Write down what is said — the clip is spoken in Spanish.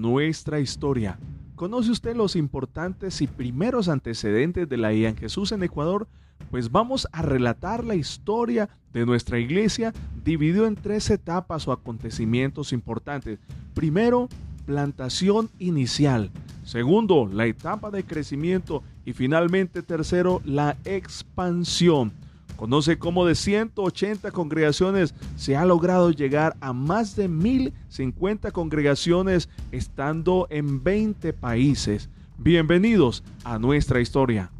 nuestra historia. ¿Conoce usted los importantes y primeros antecedentes de la IA en Jesús en Ecuador? Pues vamos a relatar la historia de nuestra iglesia dividido en tres etapas o acontecimientos importantes. Primero, plantación inicial. Segundo, la etapa de crecimiento. Y finalmente, tercero, la expansión. Conoce cómo de 180 congregaciones se ha logrado llegar a más de 1050 congregaciones estando en 20 países. Bienvenidos a nuestra historia.